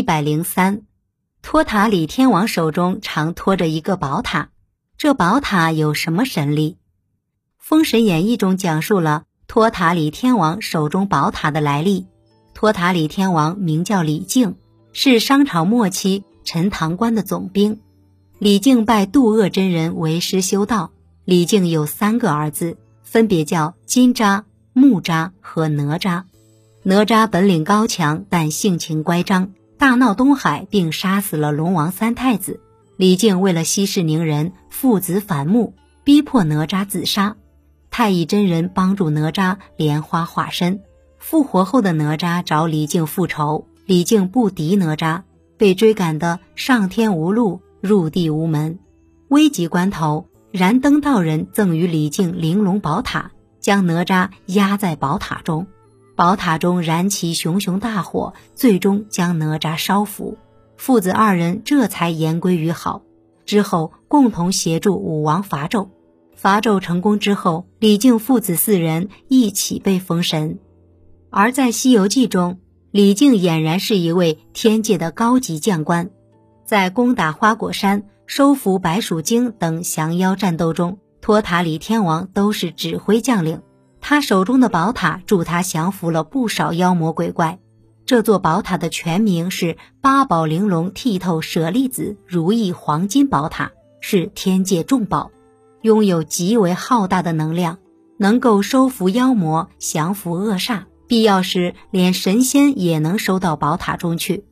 一百零三，托塔李天王手中常托着一个宝塔，这宝塔有什么神力？《封神演义》中讲述了托塔李天王手中宝塔的来历。托塔李天王名叫李靖，是商朝末期陈塘关的总兵。李靖拜杜厄真人为师修道。李靖有三个儿子，分别叫金吒、木吒和哪吒。哪吒本领高强，但性情乖张。大闹东海，并杀死了龙王三太子。李靖为了息事宁人，父子反目，逼迫哪吒自杀。太乙真人帮助哪吒莲花化身，复活后的哪吒找李靖复仇。李靖不敌哪吒，被追赶得上天无路，入地无门。危急关头，燃灯道人赠予李靖玲珑宝塔，将哪吒压在宝塔中。宝塔中燃起熊熊大火，最终将哪吒烧服。父子二人这才言归于好。之后共同协助武王伐纣，伐纣成功之后，李靖父子四人一起被封神。而在《西游记》中，李靖俨然是一位天界的高级将官，在攻打花果山、收服白鼠精等降妖战斗中，托塔李天王都是指挥将领。他手中的宝塔助他降服了不少妖魔鬼怪。这座宝塔的全名是八宝玲珑剔透舍利子如意黄金宝塔，是天界重宝，拥有极为浩大的能量，能够收服妖魔、降服恶煞，必要时连神仙也能收到宝塔中去。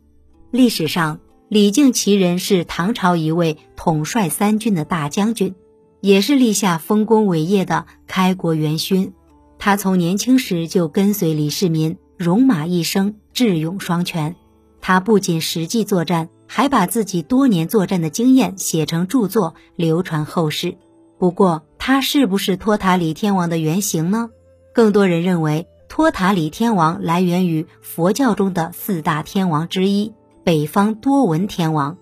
历史上，李靖其人是唐朝一位统帅三军的大将军，也是立下丰功伟业的开国元勋。他从年轻时就跟随李世民，戎马一生，智勇双全。他不仅实际作战，还把自己多年作战的经验写成著作，流传后世。不过，他是不是托塔李天王的原型呢？更多人认为，托塔李天王来源于佛教中的四大天王之一——北方多闻天王。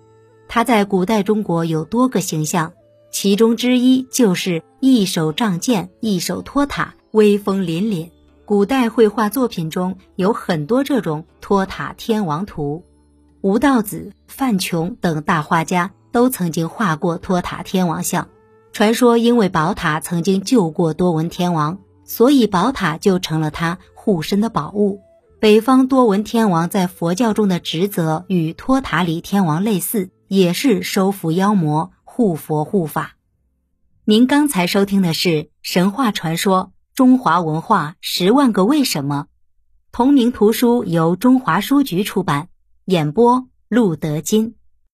他在古代中国有多个形象，其中之一就是一手仗剑，一手托塔。威风凛凛，古代绘画作品中有很多这种托塔天王图，吴道子、范琼等大画家都曾经画过托塔天王像。传说因为宝塔曾经救过多闻天王，所以宝塔就成了他护身的宝物。北方多闻天王在佛教中的职责与托塔李天王类似，也是收服妖魔、护佛护法。您刚才收听的是神话传说。中华文化十万个为什么，同名图书由中华书局出版，演播路德金。